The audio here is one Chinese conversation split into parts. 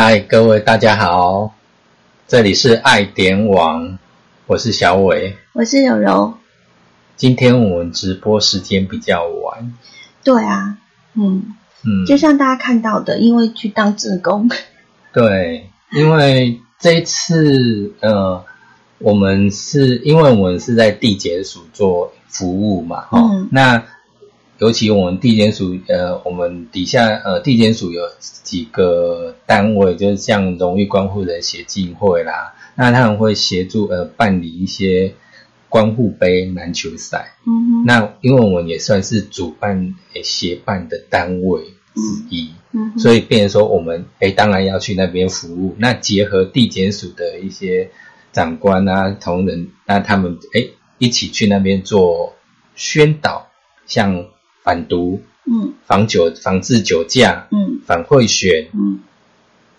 嗨，各位大家好，这里是爱点网，我是小伟，我是柔柔。今天我们直播时间比较晚，对啊，嗯。嗯，就像大家看到的，因为去当志工，对，因为这一次呃，我们是因为我们是在地检署做服务嘛，哈、嗯。那尤其我们地检署呃，我们底下呃地检署有几个单位，就是像荣誉关护人协进会啦，那他们会协助呃办理一些关护杯篮球赛。嗯哼，那因为我们也算是主办诶协办的单位之一，嗯，所以变成说我们诶当然要去那边服务。那结合地检署的一些长官啊同仁，那他们诶一起去那边做宣导，像反毒、嗯。防酒、防治酒驾、嗯。反贿选、嗯，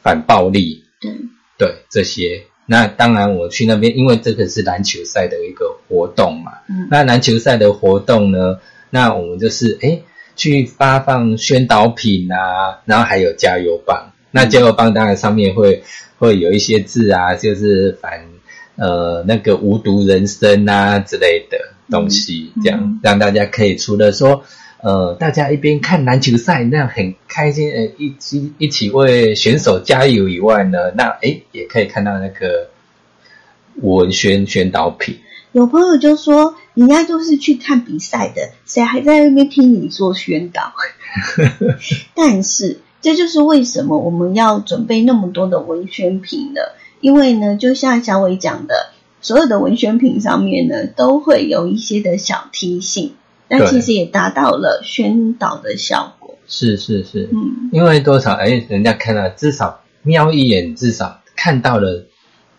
反暴力，对，对这些。那当然，我去那边，因为这个是篮球赛的一个活动嘛，嗯。那篮球赛的活动呢，那我们就是诶去发放宣导品啊，然后还有加油棒。那加油棒当然上面会会有一些字啊，就是反呃那个无毒人生啊之类的东西，嗯。这样嗯。让大家可以除了说呃大家一边看篮球赛那样很开心，呃一起一起为选手加油以外呢，那诶也可以看到那个文宣宣导品。有朋友就说，人家就是去看比赛的，谁还在那边听你做宣导？但是这就是为什么我们要准备那么多的文宣品呢？因为呢，就像小伟讲的，所有的文宣品上面呢，都会有一些的小提醒，那对其实也达到了宣导的效果。是是是，嗯因为多少哎，人家看到至少瞄一眼，至少看到了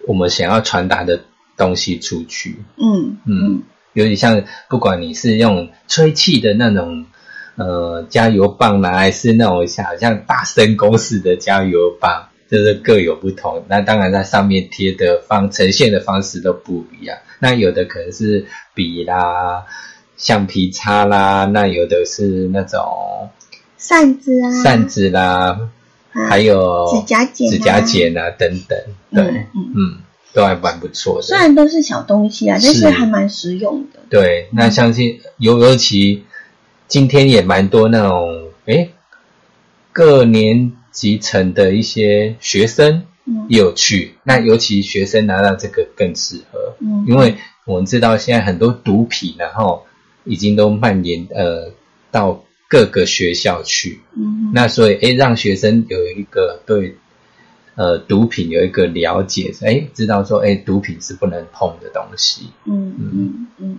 我们想要传达的东西出去。嗯嗯，有点像，不管你是用吹气的那种呃加油棒啦，还是那种像好像大声公式的加油棒，就是各有不同。那当然，在上面贴的方呈现的方式都不一样。那有的可能是笔啦、橡皮擦啦，那有的是那种扇子啊，扇子啦，啊还有指甲剪啊指甲剪啊等等。对，嗯嗯嗯，都还蛮不错的。虽然都是小东西啊，但是是还蛮实用的。对，那相信尤尤其今天也蛮多那种诶各年级层的一些学生有去，那尤其学生拿到这个更适合，嗯，因为我们知道现在很多毒品，然后已经都蔓延呃到各个学校去，嗯那所以诶让学生有一个对呃毒品有一个了解，诶知道说诶毒品是不能碰的东西，嗯嗯。嗯，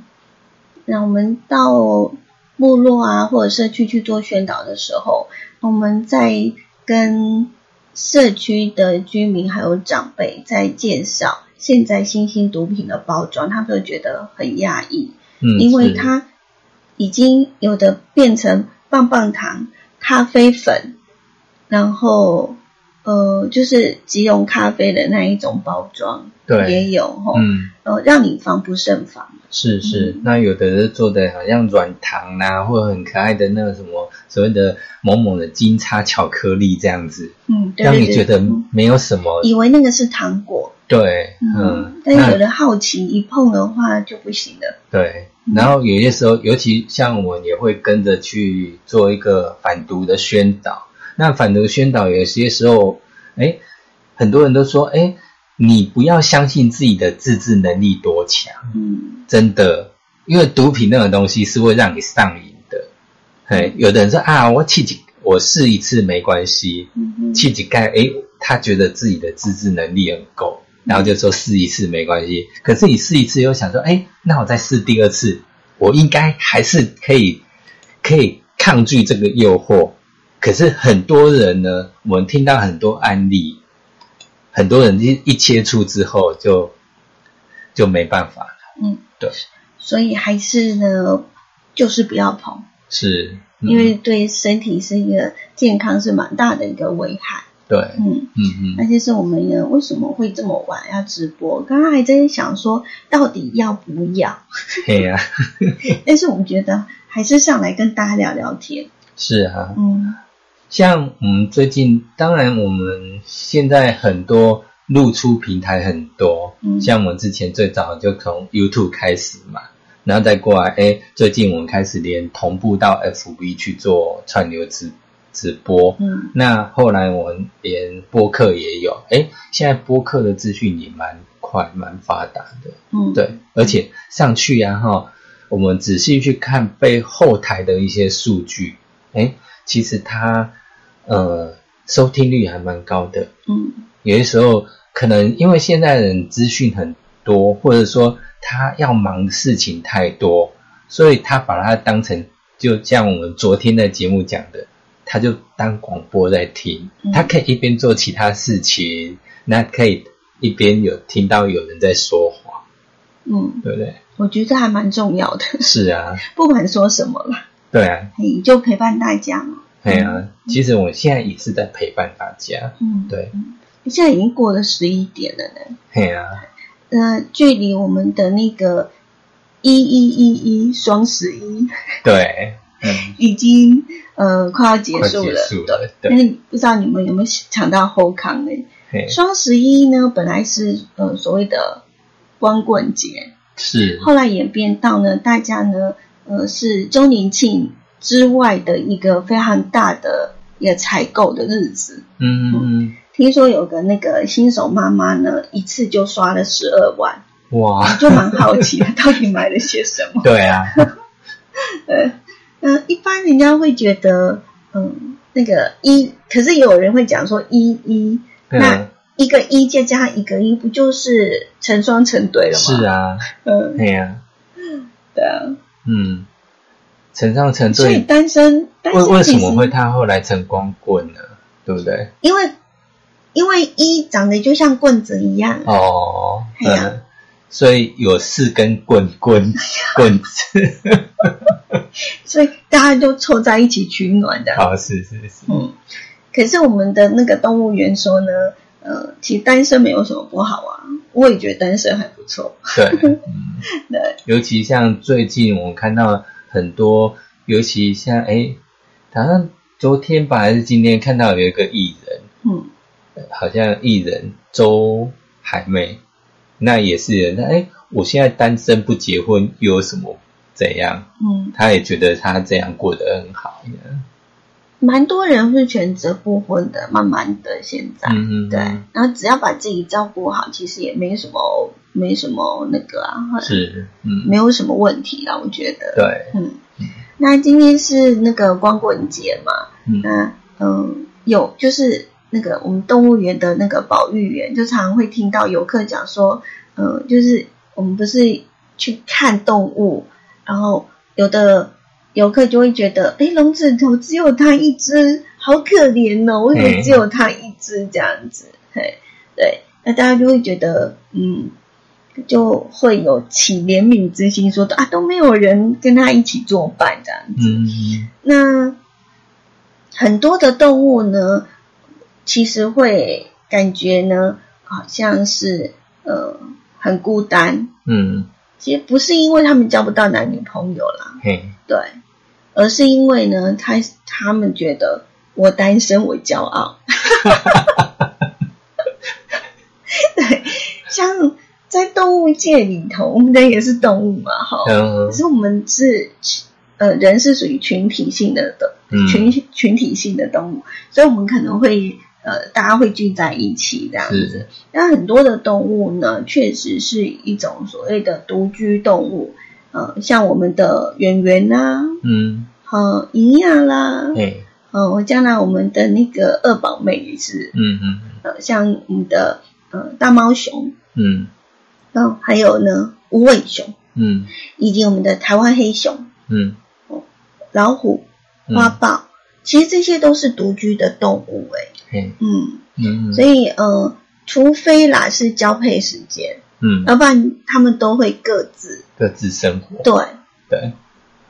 那我们到部落啊或者社区去做宣导的时候，我们在跟社区的居民还有长辈在介绍现在新兴毒品的包装，他们都觉得很压抑，嗯，因为是。它已经有的变成棒棒糖、咖啡粉，然后呃，就是即溶咖啡的那一种包装，对。也有哈，嗯。呃，让你防不胜防。是是，嗯。那有的是做的好像软糖啊，或者很可爱的那个什么所谓的某某的金叉巧克力这样子，嗯，对让你觉得嗯没有什么以为那个是糖果，对，嗯。嗯，，但有的好奇一碰的话就不行了。对，然后有些时候，尤其像我也会跟着去做一个反毒的宣导。那反毒宣导有些时候，哎，很多人都说，哎，你不要相信自己的自制能力多强。嗯真的，因为毒品那种东西是会让你上瘾的。嘿，有的人说啊，我气几，我试一次没关系，气几盖，诶，他觉得自己的自制能力很够，然后就说试一次没关系。可是你试一次又想说，哎，那我再试第二次，我应该还是可以可以抗拒这个诱惑。可是很多人呢，我们听到很多案例，很多人一一接触之后就就没办法了。嗯，对，所以还是呢，就是不要碰，是，嗯因为对身体是一个健康是蛮大的一个危害。对，嗯，嗯嗯，那就是我们呢为什么会这么晚要直播？刚刚还在想说到底要不要，嘿呀、但是我们觉得还是上来跟大家聊聊天。是啊，嗯。像我们最近，当然我们现在很多露出平台很多，嗯。像我们之前最早就从 YouTube 开始嘛，然后再过来，哎，最近我们开始连同步到 FB 去做串流直直播，嗯。那后来我们连播客也有，哎，现在播客的资讯也蛮快、蛮发达的，嗯，对，而且上去啊哈，我们仔细去看背后台的一些数据，哎，其实它呃收听率还蛮高的。嗯。有些时候可能因为现在人资讯很多，或者说他要忙的事情太多，所以他把它当成就像我们昨天的节目讲的，他就当广播在听，嗯。他可以一边做其他事情，那可以一边有听到有人在说话，嗯，对不对？我觉得还蛮重要的，是啊，不管说什么啦，对啊，你，就陪伴大家嘛。对啊。其实我现在也是在陪伴大家，嗯，对，现在已经过了十一点了呢。对啊，呃，距离我们的那个一一一一双十一对，嗯，已经呃快要结束了，结束了，但对，是不知道你们有没有抢到后康呢？嘿，双十一呢，本来是呃所谓的光棍节，是，后来演变到呢，大家呢呃是周年庆之外的一个非常大的一个采购的日子。嗯嗯听说有个那个新手妈妈呢，一次就刷了十二万，嗯，哇，就蛮好奇的，到底买了些什么？对啊，呃，嗯，一般人家会觉得，嗯，那个一，可是有人会讲说一一，那嗯，一个一再加一个一，不就是成双成对了吗？是，啊，嗯，对呀，对啊，嗯，成双成对。所以对，单身，单为为什么会他后来成光棍呢？对不对？因为因为一长得就像棍子一样，哦，嘿呀。嗯，所以有四根棍棍棍。子，所以大家都凑在一起取暖的。好，是是是，嗯，可是我们的那个动物园说呢，呃，其实单身没有什么不好啊，我也觉得单身还不错。对，嗯。对，尤其像最近我看到很多，尤其像哎，好像昨天吧还是今天看到有一个艺人，嗯。好像艺人周海媚，那也是人，那哎，我现在单身不结婚又有什么怎样？嗯，他也觉得他这样过得很好呢。蛮多人会选择不婚的，慢慢的现在，嗯嗯，对，然后只要把自己照顾好，其实也没什么没什么那个啊，是，嗯，没有什么问题啦，我觉得。对，嗯，那今天是那个光棍节嘛，嗯。那嗯，有就是那个我们动物园的那个保育员，就常常会听到游客讲说，嗯，就是我们不是去看动物，然后有的游客就会觉得，哎，笼子里头只有它一只，好可怜哦，为什么只有它一只这样子？嘿，对，那大家就会觉得，嗯。就会有起怜悯之心，说啊都没有人跟他一起作伴这样子。嗯那很多的动物呢，其实会感觉呢，好像是呃很孤单。嗯，其实不是因为他们交不到男女朋友啦，嗯，对，而是因为呢，他他们觉得我单身我骄傲。对，像在动物界里头，我们人也是动物嘛，哈。嗯。可是我们是呃人是属于群体性的的嗯。群群体性的动物，所以我们可能会呃大家会聚在一起这样子。那很多的动物呢，确实是一种所谓的独居动物，呃，像我们的圆圆啦，嗯，呃，银亚啦，嘿，呃，将来我们的那个二宝妹也是，嗯嗯呃，像我们的呃大猫熊，嗯。然后还有呢无尾熊，嗯。以及我们的台湾黑熊。嗯。老虎、嗯。花豹，其实这些都是独居的动物、欸，嘿，嗯，嗯所以呃，除非啦是交配时间，嗯，要不然他们都会各自各自生活，对，对，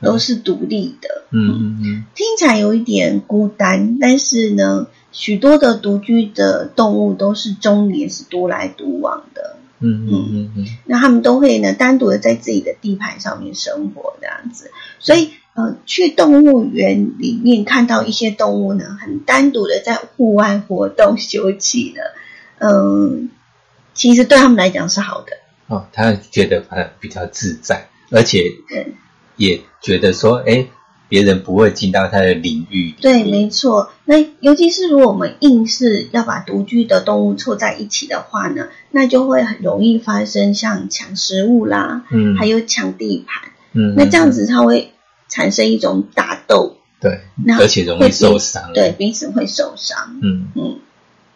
都是独立的，嗯嗯嗯。听起来有一点孤单，但是呢，许多的独居的动物都是中年，是独来独往的，嗯嗯嗯嗯。那他们都会呢单独的在自己的地盘上面生活这样子，所以呃，去动物园里面看到一些动物呢，很单独的在户外活动休憩的，嗯，其实对他们来讲是好的。哦，他觉得呃比较自在，而且对也觉得说，哎，别人不会进到他的领域里。对，没错。那尤其是如果我们硬是要把独居的动物凑在一起的话呢，那就会很容易发生像抢食物啦，嗯，还有抢地盘。嗯，那这样子他会产生一种打斗，对，那而且容易受伤。对，彼此会受伤。嗯嗯，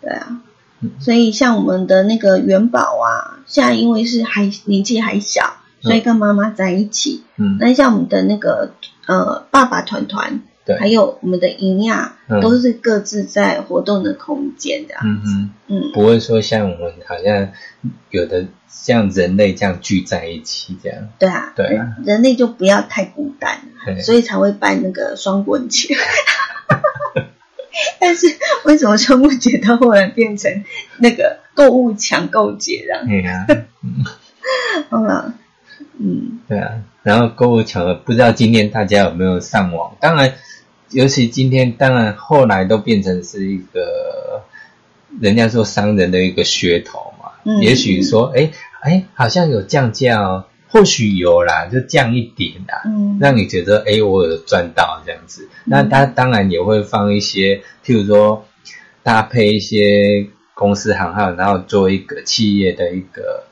对啊嗯。所以像我们的那个元宝啊，现在因为是还年纪还小，所以跟妈妈在一起。嗯那像我们的那个呃爸爸团团，对还有我们的营养，嗯都是各自在活动的空间这样。嗯嗯，嗯，不会说像我们好像有的像人类这样聚在一起这样。对啊，对啊人人类就不要太孤单，所以才会办那个双棍节。但是为什么双棍节到后来变成那个购物抢购节这样？对啊，嗯，嗯，对啊，然后购物抢了，不知道今天大家有没有上网？当然，尤其今天，当然后来都变成是一个人家说商人的一个噱头嘛。嗯也许说，哎哎，好像有降价哦，或许有啦，就降一点啦，嗯让你觉得哎，我有赚到这样子。那他当然也会放一些，譬如说搭配一些公司行号，然后做一个企业的一个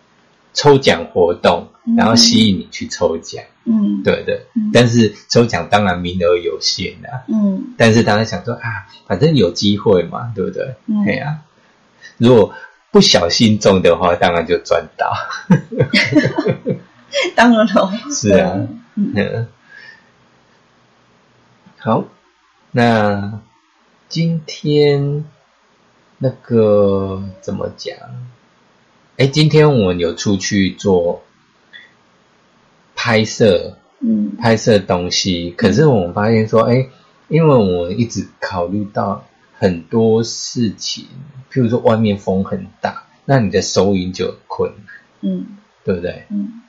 抽奖活动，嗯。然后吸引你去抽奖。嗯，，对的嗯，但是抽奖当然名额有限啊。嗯。但是大家想说啊，反正有机会嘛，对不对？嗯。对呀、如果不小心中的话，当然就赚到。当然了，是啊，嗯。嗯，好，那今天那个怎么讲？哎，今天我们有出去做拍摄，嗯拍摄东西，可是我们发现说，哎，因为我们一直考虑到很多事情，譬如说外面风很大，那你的收音就很困难，嗯对不对？嗯，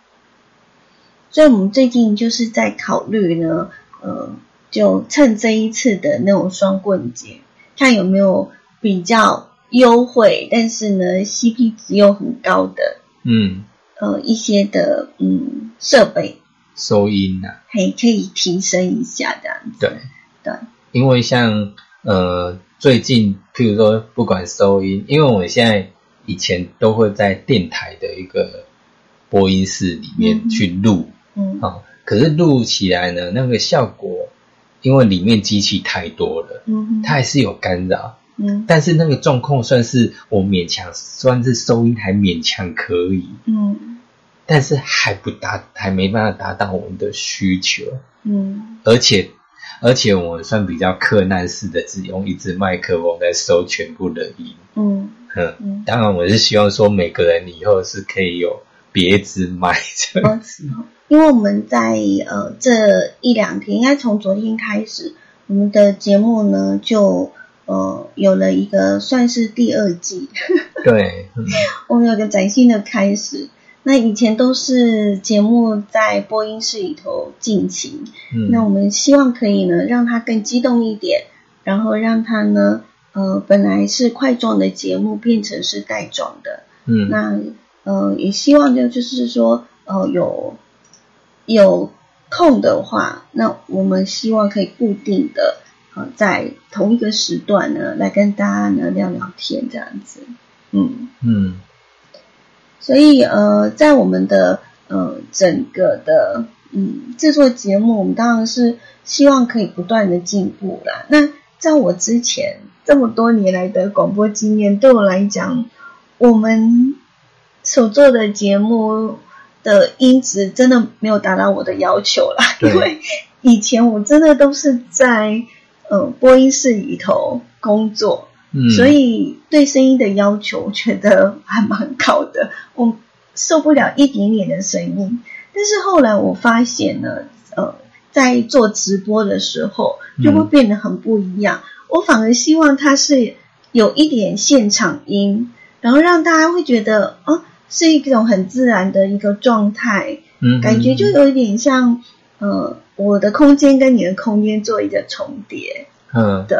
所以我们最近就是在考虑呢，呃，就趁这一次的那种双棍节，看有没有比较优惠，但是呢 CP 值又很高的嗯，呃一些的嗯设备，收音呐、还可以提升一下这样子。对。对，因为像呃最近，譬如说不管收音，因为我现在以前都会在电台的一个播音室里面嗯。去录。嗯。啊、可是录起来呢，那个效果，因为里面机器太多了，嗯。它还是有干扰。嗯。但是那个状况算是我勉强，算是收音还勉强可以，嗯。但是还不达，还没办法达到我们的需求。嗯。而且而且我们算比较克难式的，只用一支麦克风在收全部的音。嗯。嗯，嗯，当然我是希望说每个人以后是可以有别支麦这样。因为我们在呃这一两天，应该从昨天开始，我们的节目呢就呃有了一个算是第二季，对，嗯 我们有个崭新的开始。那以前都是节目在播音室里头进行，嗯那我嗯们希望可以呢让它更激动一点，然后让它呢呃本来是块状的节目变成是带状的，嗯那呃，也希望就就是说，呃，有有空的话，那我们希望可以固定的呃，在同一个时段呢，来跟大家呢聊聊天这样子，嗯，嗯。所以呃，在我们的呃整个的嗯制作节目，我们当然是希望可以不断的进步啦。那在我之前这么多年来的广播经验，对我来讲，我们所做的节目的音质真的没有达到我的要求啦，因为以前我真的都是在呃播音室里头工作，嗯，所以对声音的要求，我觉得还蛮高的。我受不了一点点的声音，但是后来我发现呢，呃，在做直播的时候就会变得很不一样。我反而希望它是有一点现场音，然后让大家会觉得，哦、是一种很自然的一个状态，嗯感觉就有一点像，呃，我的空间跟你的空间做一个重叠，嗯。对，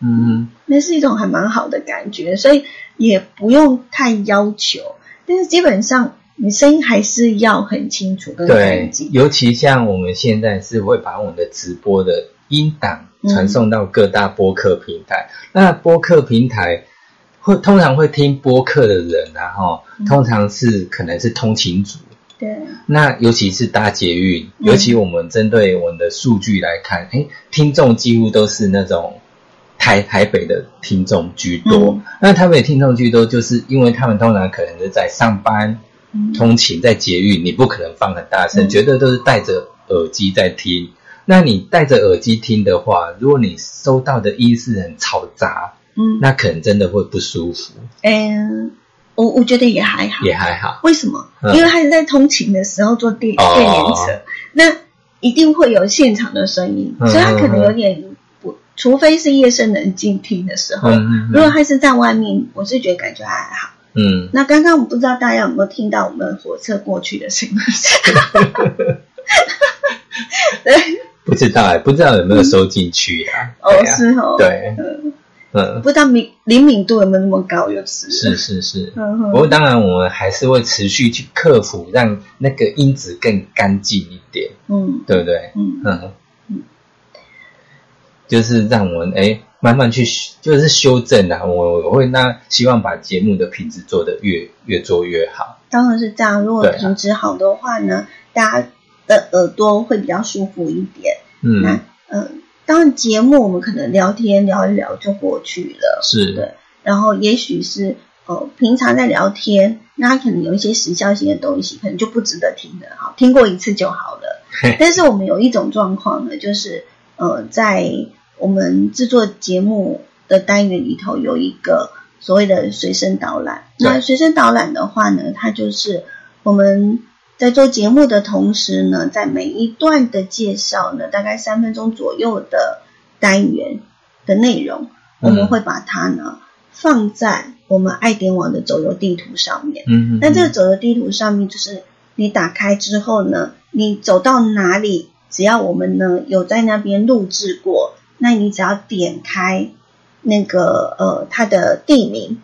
嗯。那是一种还蛮好的感觉，所以也不用太要求，但是基本上你声音还是要很清楚跟对干净，，尤其像我们现在是会把我们的直播的音档传送到各大播客平台。那播客平台会通常会听播客的人啊，哈，嗯。通常是可能是通勤族。对，那尤其是搭捷运，嗯。尤其我们针对我们的数据来看，哎、听众几乎都是那种台台北的听众居多。嗯。那台北听众居多，就是因为他们通常可能是在上班、嗯。通勤，在捷运，你不可能放很大声，嗯。绝对都是戴着耳机在听。那你戴着耳机听的话，如果你收到的音是很嘈杂，嗯，那可能真的会不舒服，嗯，我我觉得也还好，也还好。为什么？嗯因为他是在通勤的时候坐电哦电联车，那一定会有现场的声音，嗯所以他可能有点不，除非是夜深人静听的时候。如果他是在外面，我是觉得感觉还好。嗯，那刚刚我不知道大家有没有听到我们火车过去的声音？对，不知道哎、不知道有没有收进去啊？哦是哦，对，嗯，嗯，不知道敏灵敏度有没有那么高，就是是，是是。嗯不过当然，我们还是会持续去克服，让那个音质更干净一点，嗯对不对？嗯嗯嗯，就是让我们哎慢慢去修就是修正啊。我我会那希望把节目的品质做得越越做越好。当然是这样。如果品质好的话呢，大家的耳朵会比较舒服一点。那嗯，呃，当然节目我们可能聊天聊一聊就过去了，是，对。然后也许是呃平常在聊天，那他可能有一些时效性的东西，可能就不值得听的，哈，听过一次就好了。但是我们有一种状况呢，就是呃在我们制作节目的单元里头有一个所谓的随身导览。那随身导览的话呢，它就是我们在做节目的同时呢，在每一段的介绍呢，大概三分钟左右的单元的内容，我们会把它呢放在我们爱点网的走游地图上面。嗯嗯，那这个走游地图上面，就是你打开之后呢，你走到哪里，只要我们呢有在那边录制过，那你只要点开那个呃它的地名，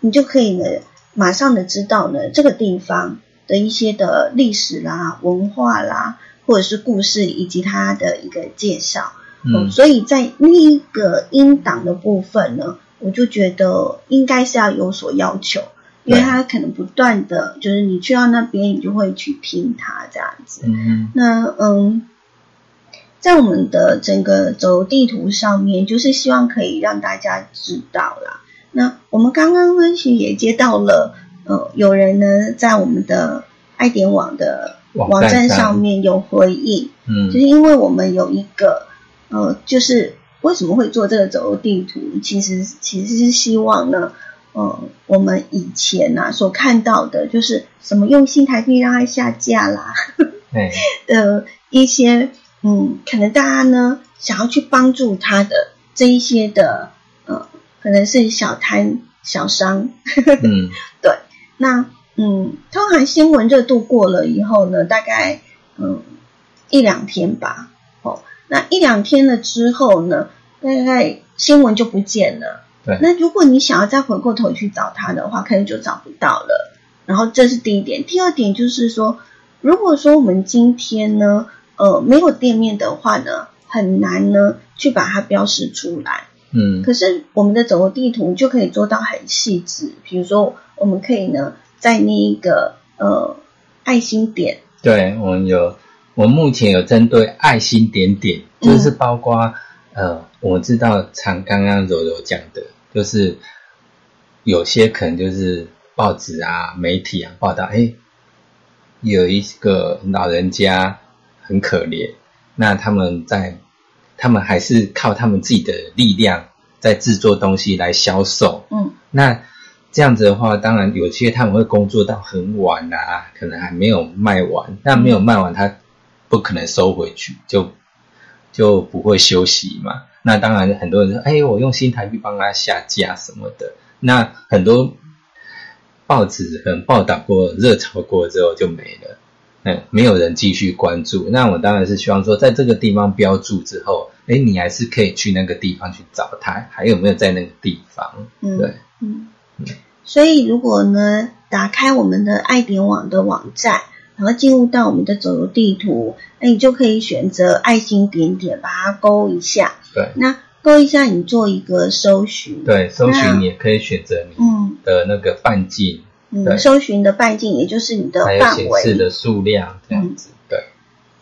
你就可以呢马上的知道呢这个地方的一些的历史啦、文化啦，或者是故事以及它的一个介绍。嗯所以在那一个音档的部分呢，我就觉得应该是要有所要求，因为对它可能不断的就是你去到那边，你就会去听它这样子。嗯那嗯，在我们的整个走地图上面，就是希望可以让大家知道啦。那我们刚刚呢，其实也接到了呃，有人呢在我们的爱点网的网网站站上上面有回应，嗯就是因为我们有一个呃，就是为什么会做这个走路地图？其实其实是希望呢，呃，我们以前呐、所看到的，就是什么用新台币让它下架啦哎 的一些，嗯，可能大家呢想要去帮助他的这一些的，呃，可能是小摊小商，嗯对，那嗯，通常新闻热度过了以后呢，大概嗯一两天吧，哦，那一两天了之后呢，大概新闻就不见了。对那如果你想要再回过头去找它的话，可能就找不到了。然后这是第一点，第二点就是说，如果说我们今天呢，呃，没有店面的话呢，很难呢去把它标示出来。嗯可是我们的走路地图就可以做到很细致，比如说我们可以呢，在那一个呃爱心点，对，我们有，我们目前有针对爱心点点，嗯。就是包括、呃，我知道常刚刚柔柔讲的，就是有些可能就是报纸啊、媒体啊报道，哎，有一个老人家很可怜，那他们在，他们还是靠他们自己的力量在制作东西来销售，嗯。那这样子的话，当然有些他们会工作到很晚啊，可能还没有卖完。那没有卖完，他不可能收回去，就就不会休息嘛。那当然，很多人说：“哎，我用新台币帮他下架什么的。”那很多报纸可能报道过、热潮过之后就没了。嗯，没有人继续关注。那我当然是希望说，在这个地方标注之后，哎，你还是可以去那个地方去找他，还有没有在那个地方？嗯对，嗯，所以如果呢，打开我们的爱点网的网站，然后进入到我们的走游地图，那你就可以选择爱心点点，把它勾一下。对那勾一下，你做一个搜寻。，对，搜寻你也可以选择你嗯的那个半径，对嗯，搜寻的半径也就是你的还有范围，显示的数量这样子。对，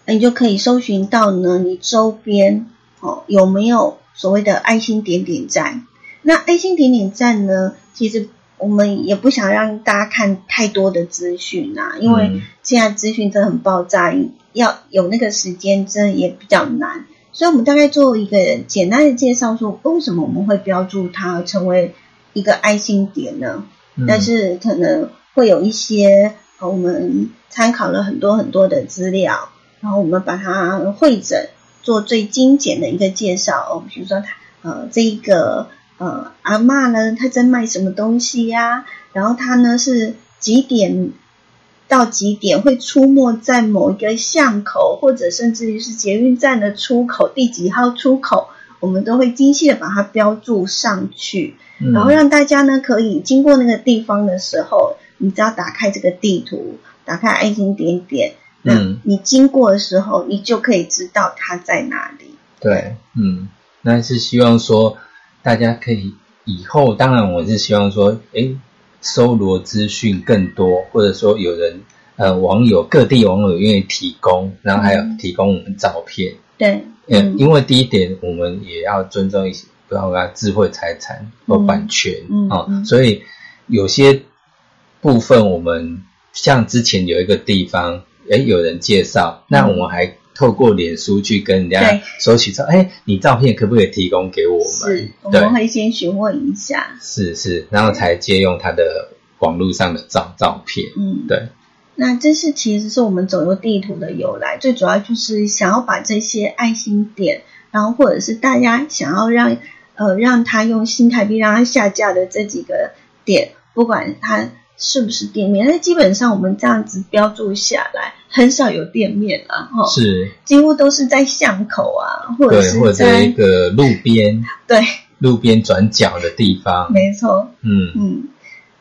那你就可以搜寻到呢，你周边哦有没有所谓的爱心点点站？那爱心点点站呢，其实我们也不想让大家看太多的资讯啊，因为嗯现在资讯真的很爆炸，要有那个时间真的也比较难。所以，我们大概做一个简单的介绍，说为什么我们会标注它成为一个爱心点呢？嗯但是可能会有一些，呃我们参考了很多很多的资料，然后我们把它会诊，做最精简的一个介绍。哦，比如说它，呃，这一个呃阿嬷呢，她在卖什么东西呀、然后她呢是几点到几点会出没在某一个巷口，或者甚至于是捷运站的出口，第几号出口，我们都会精细的把它标注上去。嗯然后让大家呢可以经过那个地方的时候，你只要打开这个地图，打开爱心点点，那嗯你经过的时候，你就可以知道它在哪里。对，嗯，那是希望说大家可以以后，当然我是希望说，诶，搜罗资讯更多，或者说有人呃网友各地网友愿意提供，然后还有嗯。提供我们照片，对，嗯，因为第一点我们也要尊重一些，不要讲智慧财产或版权啊、嗯嗯。所以有些部分我们像之前有一个地方，诶，有人介绍，那我们还透过脸书去跟人家对索取说，哎，你照片可不可以提供给我们是？我们，会先询问一下。是是，然后才借用他的网络上的照照片。嗯，对，那这是其实是我们走游地图的由来，最主要就是想要把这些爱心点，然后或者是大家想要让呃让他用新台币让他下架的这几个点，不管他是不是店面，那基本上我们这样子标注下来，很少有店面啊哈，是，几乎都是在巷口啊，或者对，或者是在一个路边对，路边转角的地方。没错，嗯，嗯。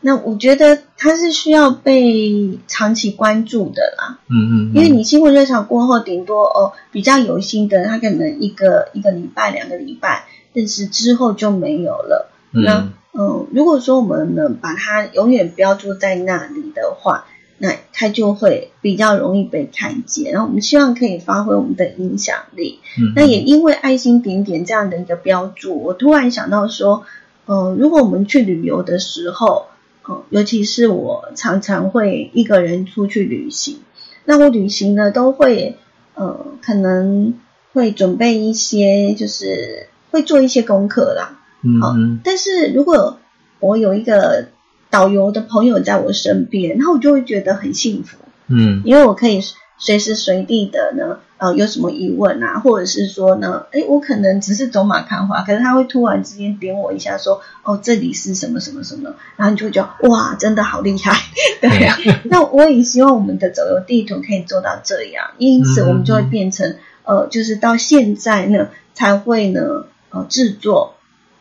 那我觉得它是需要被长期关注的啦，嗯嗯，因为你新闻热潮过后，顶多哦比较有心的，他可能一个一个礼拜、两个礼拜，但是之后就没有了。那嗯嗯，如果说我们能把它永远标注在那里的话，那它就会比较容易被看见。然后我们希望可以发挥我们的影响力。嗯，那也因为爱心点点这样的一个标注，我突然想到说，呃，如果我们去旅游的时候，呃，尤其是我常常会一个人出去旅行，那我旅行呢都会呃，可能会准备一些，就是会做一些功课啦。好嗯嗯但是如果我有一个导游的朋友在我身边，然后我就会觉得很幸福。嗯因为我可以随时随地的呢，呃，有什么疑问啊，或者是说呢，诶，我可能只是走马看花，可是他会突然之间点我一下说，哦，这里是什么什么什么，然后你就会觉得哇，真的好厉害，对。那我也希望我们的走游地图可以做到这样，因此我们就会变成，呃，就是到现在呢才会呢，呃，制作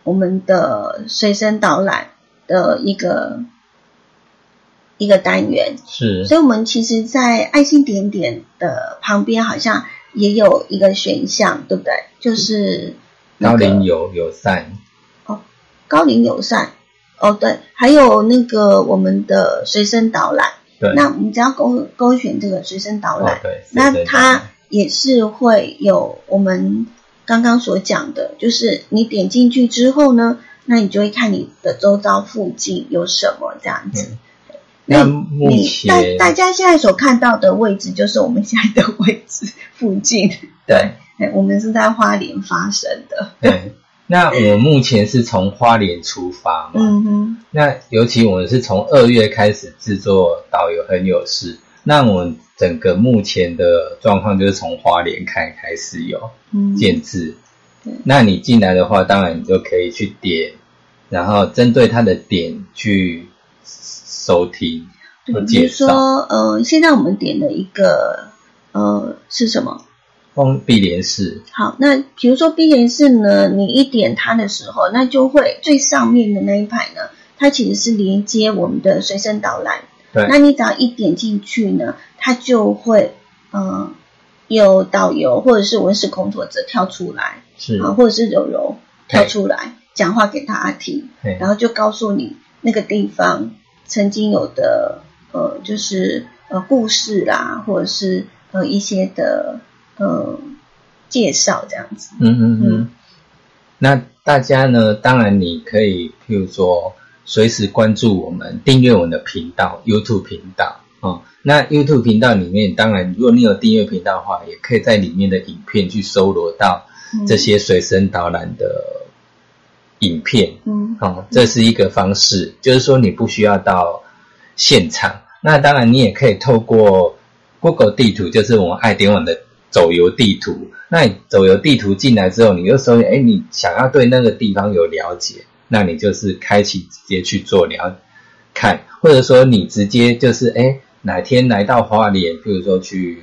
我们的随身导览的一个一个单元，是，所以，我们其实，在爱心点点的旁边，好像也有一个选项，对不对？就是、那个、高龄友友善。哦高龄友善。哦，对，还有那个我们的随身导览。对，那我们只要勾勾选这个随身导览，哦对，那它也是会有我们刚刚所讲的，就是你点进去之后呢，那你就会看你的周遭附近有什么这样子。嗯那目你大前大家现在所看到的位置，就是我们现在的位置附近。对哎，我们是在花莲发生的。对，那我目前是从花莲出发嘛，嗯哼，那尤其我们是从二月开始制作导游很有事，那我们整个目前的状况就是从花莲开开始有嗯，建制对，那你进来的话，当然你就可以去点，然后针对他的点去收听，对，比。如说，呃，现在我们点的一个，呃，是什么？封碧莲寺，好，那比如说碧莲寺呢，你一点它的时候，那就会最上面的那一排呢，它其实是连接我们的随身导览。对，那你只要一点进去呢，它就会，呃，有导游或者是文史工作者跳出来，是啊，或者是柔柔跳出来讲话给大家听，然后就告诉你那个地方曾经有的呃，就是呃故事啦，或者是呃一些的呃介绍这样子。嗯嗯嗯嗯。那大家呢？当然你可以，譬如说，随时关注我们，订阅我们的频道，YouTube 频道哦。那 YouTube 频道里面，当然如果你有订阅频道的话，也可以在里面的影片去搜罗到嗯这些随身导览的影片。嗯哦，这是一个方式，就是说你不需要到现场。那当然，你也可以透过 Google 地图，就是我们爱点网的走游地图。那你走游地图进来之后，你就搜，哎，你想要对那个地方有了解，那你就是开启直接去做了看，或者说你直接就是，哎，哪天来到花莲，譬如说去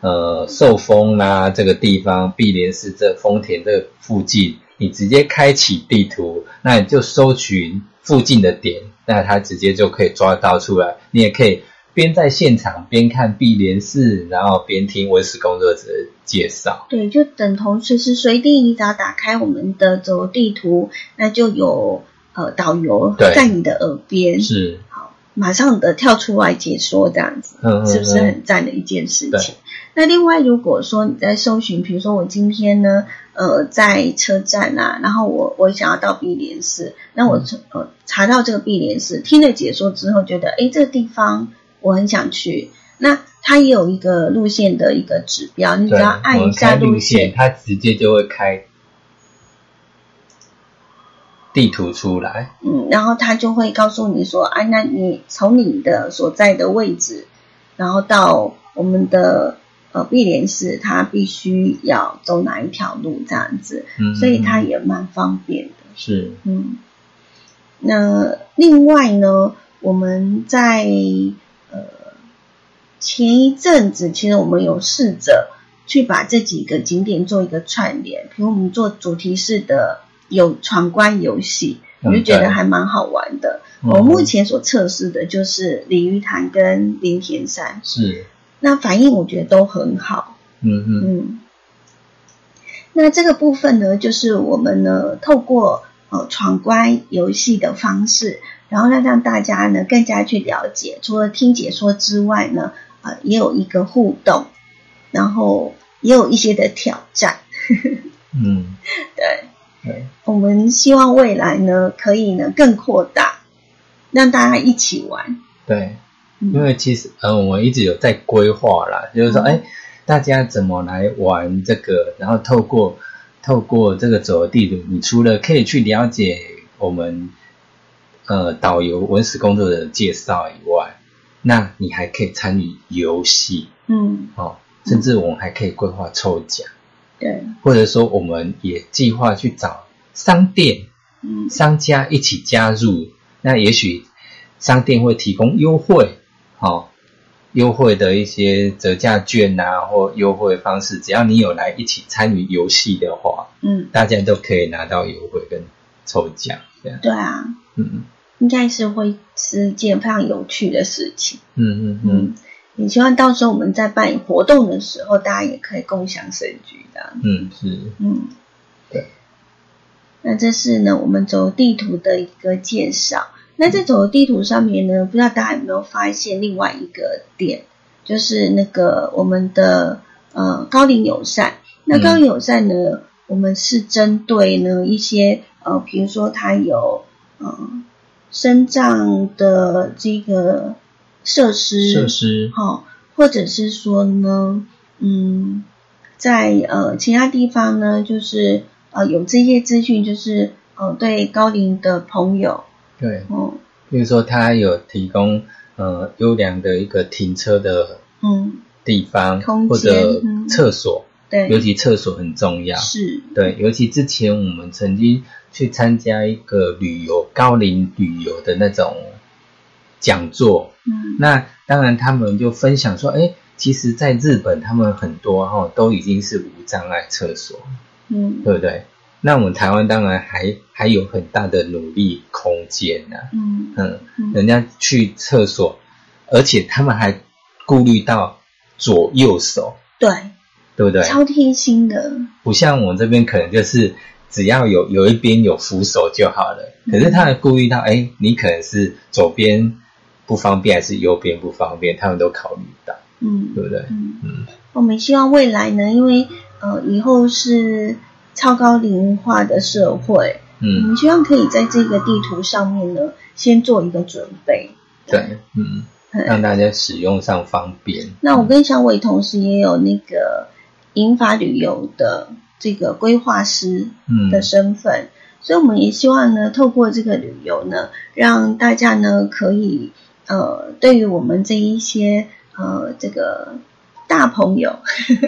呃寿丰啦、这个地方，碧莲寺这丰田这附近，你直接开启地图，那你就搜寻附近的点，那它直接就可以抓到出来。你也可以边在现场边看碧莲寺，然后边听文史工作者的介绍。对，就等同随时随地，你只要打开我们的走地图，那就有呃导游在你的耳边，是，好，马上的跳出来解说这样子。嗯，是不是嗯很赞的一件事情？那另外，如果说你在搜寻，比如说我今天呢，呃，在车站啊，然后我我想要到碧莲寺，那我呃查到这个碧莲寺，听了解说之后，觉得诶这个地方我很想去，那它也有一个路线的一个指标，你只，要按一下路，线，它直接就会开地图出来。嗯，然后他就会告诉你说，啊，那你从你的所在的位置，然后到我们的呃碧莲寺，他必须要走哪一条路这样子，嗯，所以它嗯也蛮方便的。是嗯，那另外呢，我们在呃前一阵子，其实我们有试着去把这几个景点做一个串联，比如我们做主题式的有闯关游戏，我嗯就觉得还蛮好玩的。嗯我目前所测试的就是鲤鱼潭跟林田山，是，那反应我觉得都很好。嗯嗯。嗯，那这个部分呢，就是我们呢透过呃闯关游戏的方式，然后让让大家呢更加去了解，除了听解说之外呢，呃也有一个互动，然后也有一些的挑战。嗯，对，对，我们希望未来呢可以呢更扩大，让大家一起玩。对。嗯因为其实，呃，我们一直有在规划啦，就是说，嗯哎、大家怎么来玩这个？然后透过透过这个走的地图，你除了可以去了解我们呃导游文史工作者的介绍以外，那你还可以参与游戏嗯，哦，甚至我们还可以规划抽奖，对，或者说我们也计划去找商店嗯。商家一起加入，那也许商店会提供优惠，哦，优惠的一些折价券啊，或优惠方式，只要你有来一起参与游戏的话，嗯，大家都可以拿到优惠跟抽奖，这样，对啊，嗯应该是会是一件非常有趣的事情。嗯嗯嗯。嗯，也希望到时候我们在办活动的时候，大家也可以共享盛举的。嗯，是，嗯，对。那这是呢，我们走地图的一个介绍。那在走地图上面呢，不知道大家有没有发现另外一个点，就是那个我们的呃高龄友善。那嗯高龄友善呢，我们是针对呢一些呃，比如说他有呃生长的这个设施，设施，好、或者是说呢，嗯，在呃其他地方呢，就是呃有这些资讯，就是呃对高龄的朋友，对，嗯比如说他有提供呃优良的一个停车的嗯，地方，空间或者嗯。厕所，尤对，其厕所很重要，是，对，尤其之前我们曾经去参加一个旅游高龄旅游的那种讲座。嗯那当然，他们就分享说，哎，其实，在日本，他们很多哈、哦、都已经是无障碍厕所，嗯对不对？那我们台湾当然还还有很大的努力空间呐、嗯嗯，嗯人家去厕所，而且他们还顾虑到左右手，对，对不对？超贴心的，不像我们这边可能就是只要有有一边有扶手就好了。可是他还顾虑到，哎，你可能是左边不方便还是右边不方便，他们都考虑到，嗯对不对？嗯。嗯我们希望未来呢，因为呃以后是超高龄化的社会，嗯我嗯，们希望可以在这个地图上面呢，先做一个准备。对，嗯，嗯让大家使用上方便。那我跟小伟同时也有那个银发旅游的这个规划师嗯的身份，所以我们也希望呢，透过这个旅游呢，让大家呢可以呃，对于我们这一些呃这个大朋友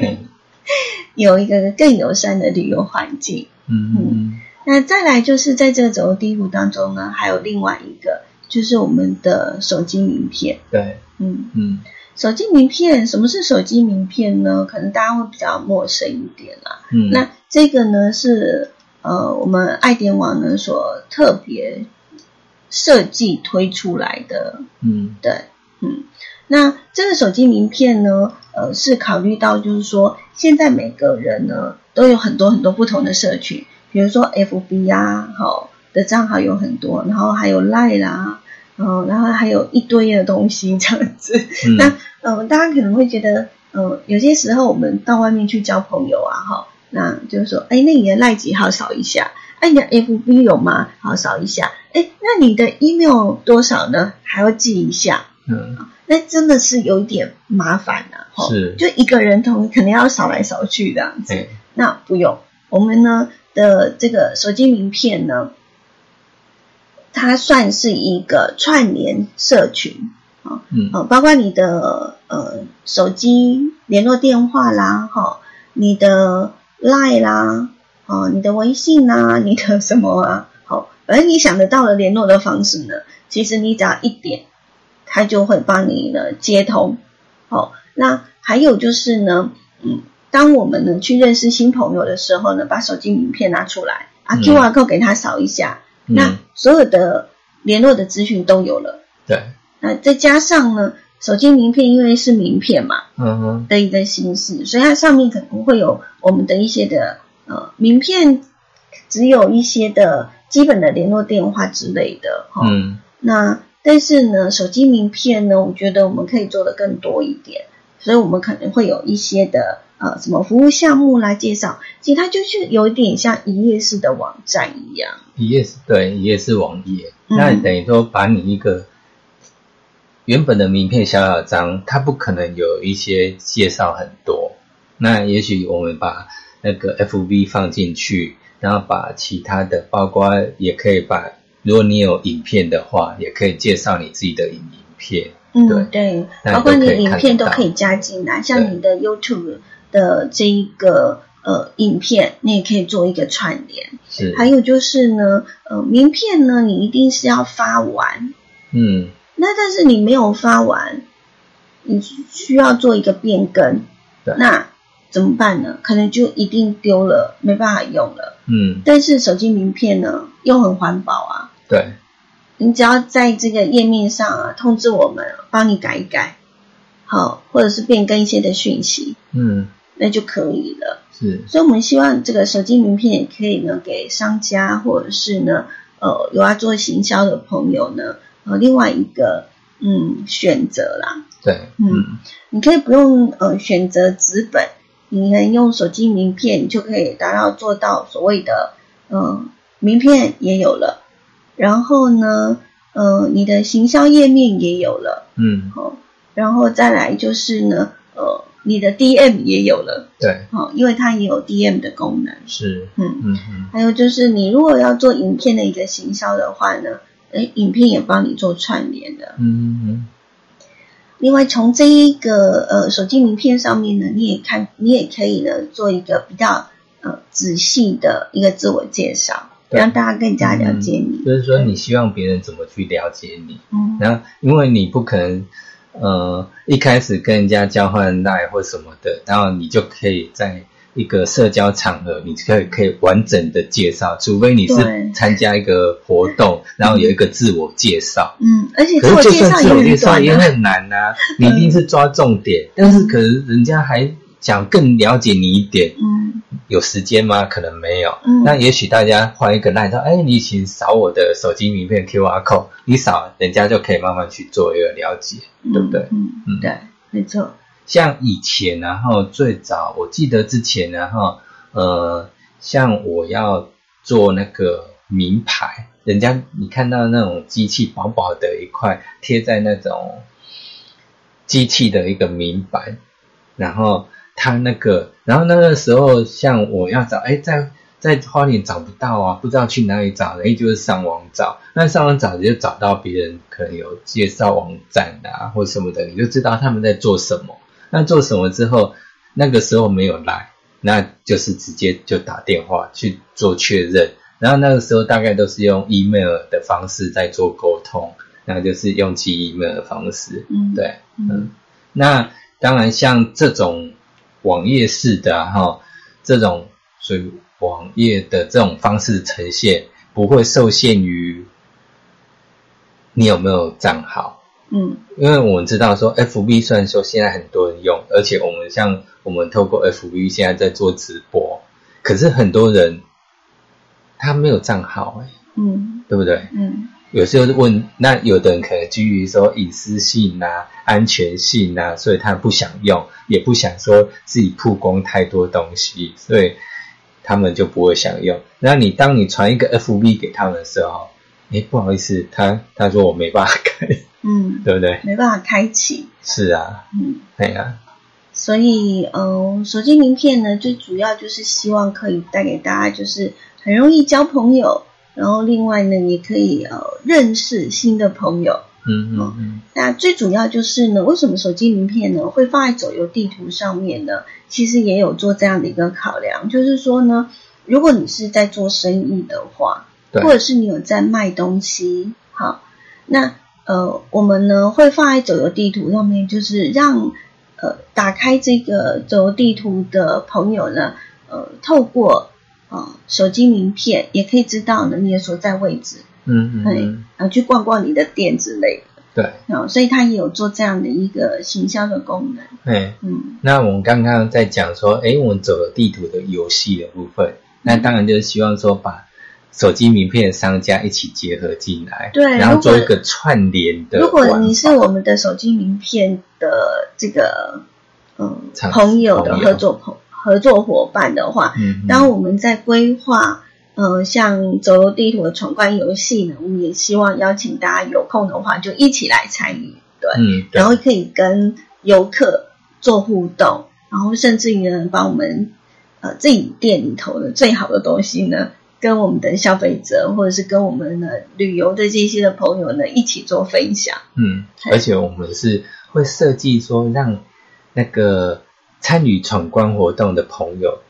嗯 有一个更友善的旅游环境。嗯嗯那再来就是在这个走地图当中呢，还有另外一个就是我们的手机名片。对，嗯，嗯手机名片，什么是手机名片呢？可能大家会比较陌生一点啦。嗯，那这个呢是呃我们爱点网呢所特别设计推出来的，嗯。对，嗯，那这个手机名片呢，呃是考虑到就是说现在每个人呢都有很多很多不同的社群，比如说 FB 啊，好、的账号有很多，然后还有 Line 啦。嗯，然后还有一堆的东西 这样子，嗯。那呃，大家可能会觉得，呃，有些时候我们到外面去交朋友啊，哈，那就是说，哎，那你的赖几号扫一下，哎，你的 FB 有吗？好，扫一下，哎，那你的 email 多少呢？还要记一下，嗯。那真的是有一点麻烦呐、啊，是。就一个人同肯定要扫来扫去这样子，哎。那不用，我们呢的这个手机名片呢，它算是一个串联社群。嗯。呃，包括你的呃手机联络电话啦，哈、你的 Line 啦，哦、你的微信啊，你的什么啊，好、反正你想得到的联络的方式呢，其实你只要一点，他就会帮你呢接通。好、那还有就是呢，嗯，当我们呢去认识新朋友的时候呢，把手机名片拿出来啊嗯，QR code 给他扫一下，那嗯，所有的联络的资讯都有了。对，那再加上呢，手机名片因为是名片嘛嗯哼，的一个形式，所以它上面可能会有我们的一些的呃名片，只有一些的基本的联络电话之类的哈、嗯那但是呢，手机名片呢，我觉得我们可以做的更多一点，所以我们可能会有一些的呃什么服务项目来介绍，其实它就是有一点像一页式的网站一样。一页式对，一页式网页，嗯那等于说把你一个原本的名片小小张，它不可能有一些介绍很多。那也许我们把那个 FV 放进去，然后把其他的，包括也可以把，如果你有影片的话，也可以介绍你自己的影影片。嗯，对。包括你影片都可以加进来，像你的 YouTube 的这一个呃影片，你也可以做一个串联。是，还有就是呢，呃，名片呢，你一定是要发完，嗯。那但是你没有发完，你需要做一个变更。对，那怎么办呢？可能就一定丢了，没办法用了。嗯，但是手机名片呢，又很环保啊，对，你只要在这个页面上啊通知我们，帮你改一改，好，或者是变更一些的讯息，嗯那就可以了。是，所以，我们希望这个手机名片也可以呢，给商家或者是呢，呃，有要做行销的朋友呢，呃，另外一个嗯选择啦。对，嗯你可以不用呃选择纸本，你能用手机名片，你就可以达到做到所谓的嗯名片也有了，然后呢，呃，你的行销页面也有了，嗯，哦，然后再来就是呢，呃，你的 DM 也有了，对，哦，因为它也有 DM 的功能，是，嗯，嗯嗯。还有就是你如果要做影片的一个行销的话呢，诶，影片也帮你做串联的。嗯嗯另外，从这一个呃手机名片上面呢，你也看，你也可以呢做一个比较呃仔细的一个自我介绍。对让大家更加了解你。就是说你希望别人怎么去了解你，嗯然后因为你不可能，呃，一开始跟人家交换赖或什么的，然后你就可以在一个社交场合，你可以可以完整的介绍，除非你是参加一个活动，然后有一个自我介绍。嗯，而且可是就自我介绍算自我介也很短、绍也啊。很难呐、你一定是抓重点，但是可能人家还想更了解你一点，嗯有时间吗？可能没有。嗯那也许大家换一个赖说，哎，你请扫我的手机名片 QR code，你扫，人家就可以慢慢去做一个了解，对不对？嗯，嗯对，没错。像以前，然后最早我记得之前，然后呃，像我要做那个名牌，人家你看到那种机器薄薄的一块贴在那种机器的一个名牌，然后他那个，然后那个时候像我要找，哎，在在花莲找不到啊，不知道去哪里找，哎，就是上网找，那上网找就找到别人可能有介绍网站啊或什么的，你就知道他们在做什么。那做什么之后，那个时候没有来，那就是直接就打电话去做确认。然后那个时候大概都是用 email 的方式在做沟通，那就是用寄 email 的方式。嗯，对，嗯嗯，那当然像这种网页式的啊哈、这种所以网页的这种方式呈现，不会受限于你有没有账号。嗯因为我们知道说，FB 虽然说现在很多人用，而且我们像我们透过 FB 现在在做直播，可是很多人他没有账号哎，嗯对不对？嗯有时候问，那有的人可能基于说隐私性啊、安全性啊，所以他不想用，也不想说自己曝光太多东西，所以他们就不会想用。那你当你传一个 FB 给他们的时候，诶，不好意思，他他说我没办法开，嗯，对不对？没办法开启。是啊，嗯，对啊，所以，呃，手机名片呢，最主要就是希望可以带给大家，就是很容易交朋友，然后另外呢，也可以呃认识新的朋友。嗯嗯嗯那最主要就是呢，为什么手机名片呢会放在走游地图上面呢？其实也有做这样的一个考量，就是说呢，如果你是在做生意的话，对或者是你有在卖东西，好，那呃，我们呢会放在走游地图上面，就是让呃打开这个走游地图的朋友呢，呃，透过呃手机名片也可以知道呢你的所在位置，嗯嗯对，然后去逛逛你的店之类的。对，哦，所以它也有做这样的一个行销的功能。哎，嗯那我们刚刚在讲说，诶，我们走游地图的游戏的部分，那当然就是希望说把手机名片的商家一起结合进来，对然后做一个串联的如。果你是我们的手机名片的这个嗯朋友的合作朋合作伙伴的话，嗯，嗯当我们在规划呃像走路地图的闯关游戏呢，我们也希望邀请大家有空的话就一起来参与，对，嗯，对。然后可以跟游客做互动，然后甚至于呢，把我们呃自己店里头的最好的东西呢，跟我们的消费者或者是跟我们的旅游的这些的朋友呢一起做分享。嗯，而且我们是会设计说让那个参与闯关活动的朋友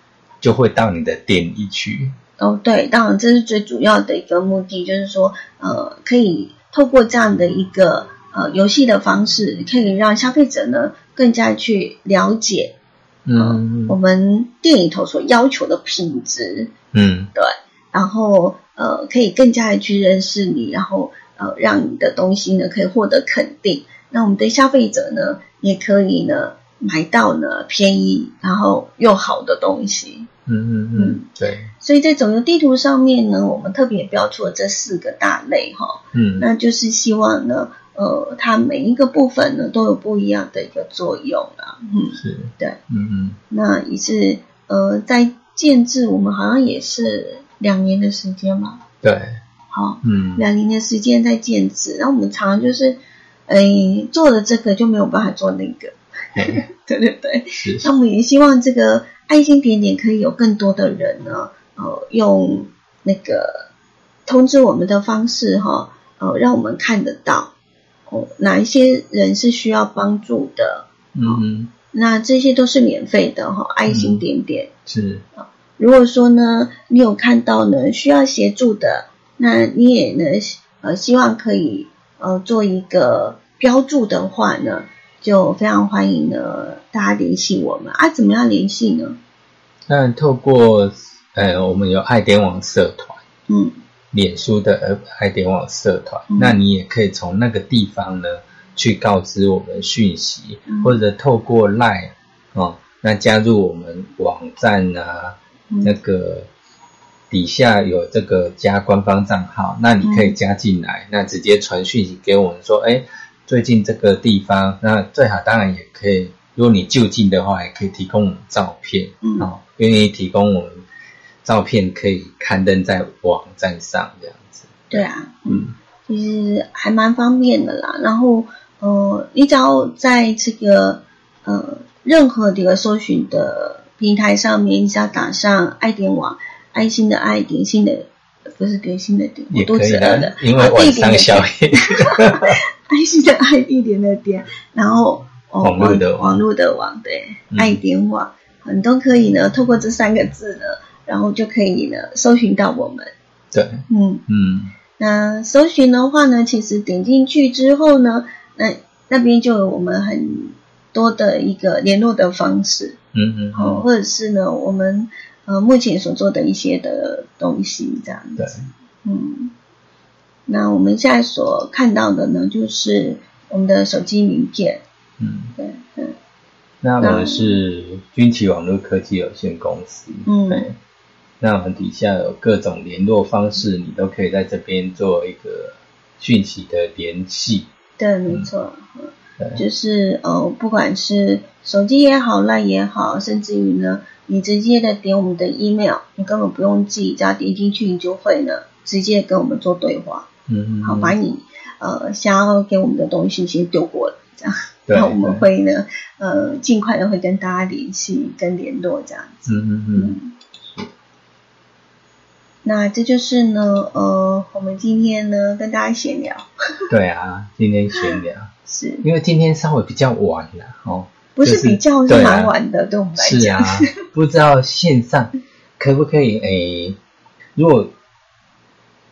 就会到你的店里去，哦，对，当然这是最主要的一个目的，就是说呃，可以透过这样的一个呃游戏的方式，可以让消费者呢更加去了解嗯我们店里头所要求的品质。嗯对，然后呃，可以更加的去认识你，然后呃，让你的东西呢可以获得肯定。那我们的消费者呢，也可以呢买到呢便宜然后又好的东西。嗯嗯嗯，对，所以在整个地图上面呢，我们特别标出了这四个大类哈，嗯。那就是希望呢，呃，它每一个部分呢都有不一样的一个作用啊。嗯，是，对，嗯嗯。那也是呃，在建制我们好像也是两年的时间嘛，对，好。嗯。两年的时间在建制，然后我们常常就是，诶，做了这个就没有办法做那个，嘿对 对对。是，那我们也希望这个爱心点点可以有更多的人呢，呃，用那个通知我们的方式哈，呃，让我们看得到哦，哪一些人是需要帮助的，嗯嗯那这些都是免费的哈，爱心点点。是，如果说呢，你有看到呢需要协助的，那你也呢呃希望可以呃做一个标注的话呢，就非常欢迎呢大家联系我们啊。怎么样联系呢？那透过呃我们有爱点网社团，嗯脸书的呃爱点网社团，嗯那你也可以从那个地方呢去告知我们讯息，嗯或者透过 Line 哦，那加入我们网站啊，嗯那个底下有这个加官方账号，那你可以加进来，那直接传讯息给我们说，哎，最近这个地方，那最好当然也可以，如果你就近的话，也可以提供我们照片，嗯。哦，愿意提供我们照片可以刊登在网站上这样子，对啊，嗯。其实还蛮方便的啦。然后呃，你只要在这个呃任何的一个搜寻的平台上面，你只要打上爱点网，爱心的爱，点心的不是点心的点，我肚也可以子饿了，因为啊地晚上点。的宵夜，爱心的爱，一点的点，然后、哦、网络的网。网络的网，对，嗯。爱点网，很多可以呢。透过这三个字呢，然后就可以呢搜寻到我们。对，嗯，嗯。那搜寻的话呢，其实点进去之后呢，那那边就有我们很多的一个联络的方式，嗯嗯或者是呢我们呃目前所做的一些的东西这样对子。，嗯，那我们现在所看到的呢，就是我们的手机名片，嗯。对，嗯那我们是军旗网络科技有限公司，嗯对。那我们底下有各种联络方式，你都可以在这边做一个讯息的联系。对，没错，嗯对，就是呃，不管是手机也好，赖也好，甚至于呢，你直接的点我们的 email，你根本不用记，只要点进去，你就会呢直接跟我们做对话，嗯。嗯，好，把你呃想要给我们的东西先丢过来，这样，对那我们会呢呃尽快的会跟大家联系跟联络这样子。嗯嗯嗯，嗯，那这就是呢，呃，我们今天呢跟大家闲聊，对啊，今天闲聊，是因为今天稍微比较晚了哦，不是是比较蛮晚的，对我们来讲，是啊，不知道线上可不可以诶？如果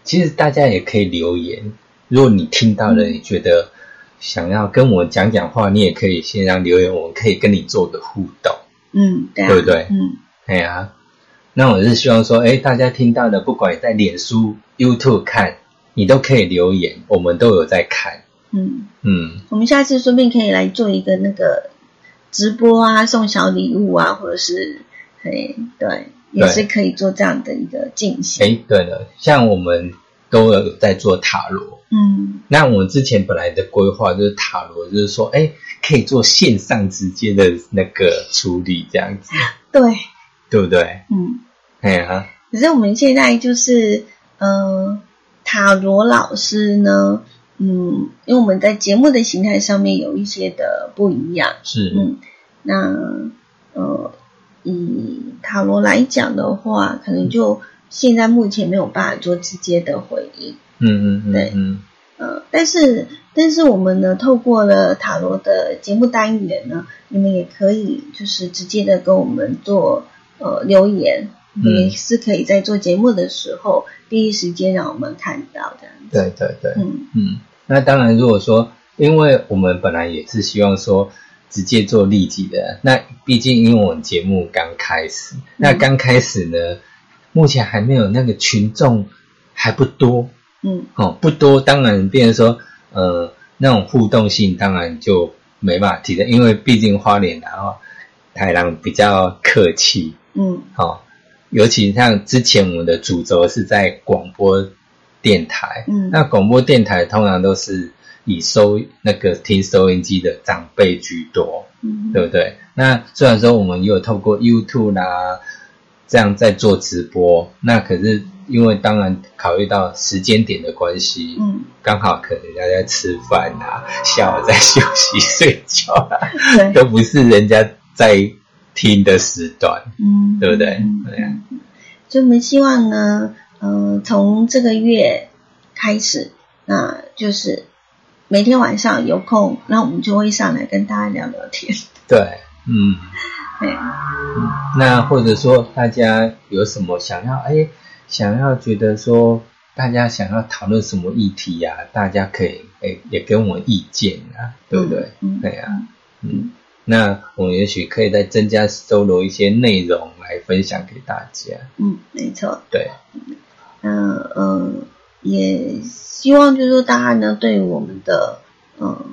其实大家也可以留言，如果你听到了，嗯。你觉得想要跟我讲讲话，你也可以先让留言，我们可以跟你做个互动，嗯，对啊，对不对？嗯，哎呀、那我是希望说，哎，大家听到的，不管你在脸书、YouTube 看，你都可以留言，我们都有在看，嗯，嗯，我们下次说不定可以来做一个那个直播啊，送小礼物啊，或者是，哎，对，也是可以做这样的一个进行。哎，对了，像我们都有在做塔罗。嗯。那我们之前本来的规划就是塔罗，就是说，哎，可以做线上直接的那个处理，这样子，对，对不对？嗯，哎呀，可是我们现在就是，呃，塔罗老师呢，嗯，因为我们在节目的形态上面有一些的不一样，是，嗯，那呃，以塔罗来讲的话，可能就现在目前没有办法做直接的回应。嗯嗯对。嗯。嗯，呃，但是但是我们呢，透过了塔罗的节目单元呢，你们也可以就是直接的跟我们做呃留言，嗯。也是可以在做节目的时候第一时间让我们看到这样子。对对对，嗯。嗯，那当然，如果说，因为我们本来也是希望说直接做利己的，那毕竟因为我们节目刚开始，那刚开始呢，目前还没有那个群众还不多嗯。哦，不多，当然变成说，呃，那种互动性当然就没办法提的，因为毕竟花莲然后台郎比较客气，嗯。哦，尤其像之前我们的主轴是在广播电台，嗯。那广播电台通常都是以收那个听收音机的长辈居多，嗯，对不对？那虽然说我们也有透过 YouTube 啦，这样在做直播，那可是因为当然考虑到时间点的关系，嗯，刚好可能人家在吃饭啊，下午在休息睡觉啊，对，都不是人家在听的时段，嗯，对不对？嗯。对呀所以我们希望呢，呃，从这个月开始，那就是每天晚上有空，那我们就会上来跟大家聊聊天。对，嗯，对，嗯，那或者说大家有什么想要哎，想要觉得说大家想要讨论什么议题呀、大家可以哎也给我们意见啊，对不对？嗯对呀、嗯，那我们也许可以再增加收罗一些内容来分享给大家。嗯，没错。对，那呃，也希望就是说大家呢对我们的呃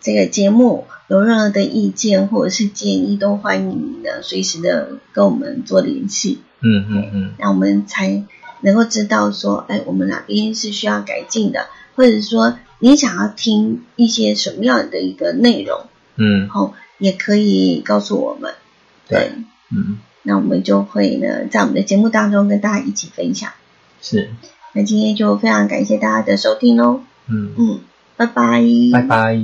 这个节目有任何的意见或者是建议，都欢迎你呢随时的跟我们做联系，嗯嗯嗯，那我们才能够知道说，哎，我们哪边是需要改进的，或者说你想要听一些什么样的一个内容，嗯然后也可以告诉我们。对，嗯那我们就会呢在我们的节目当中跟大家一起分享。是，那今天就非常感谢大家的收听喽，嗯，嗯，拜拜，拜拜。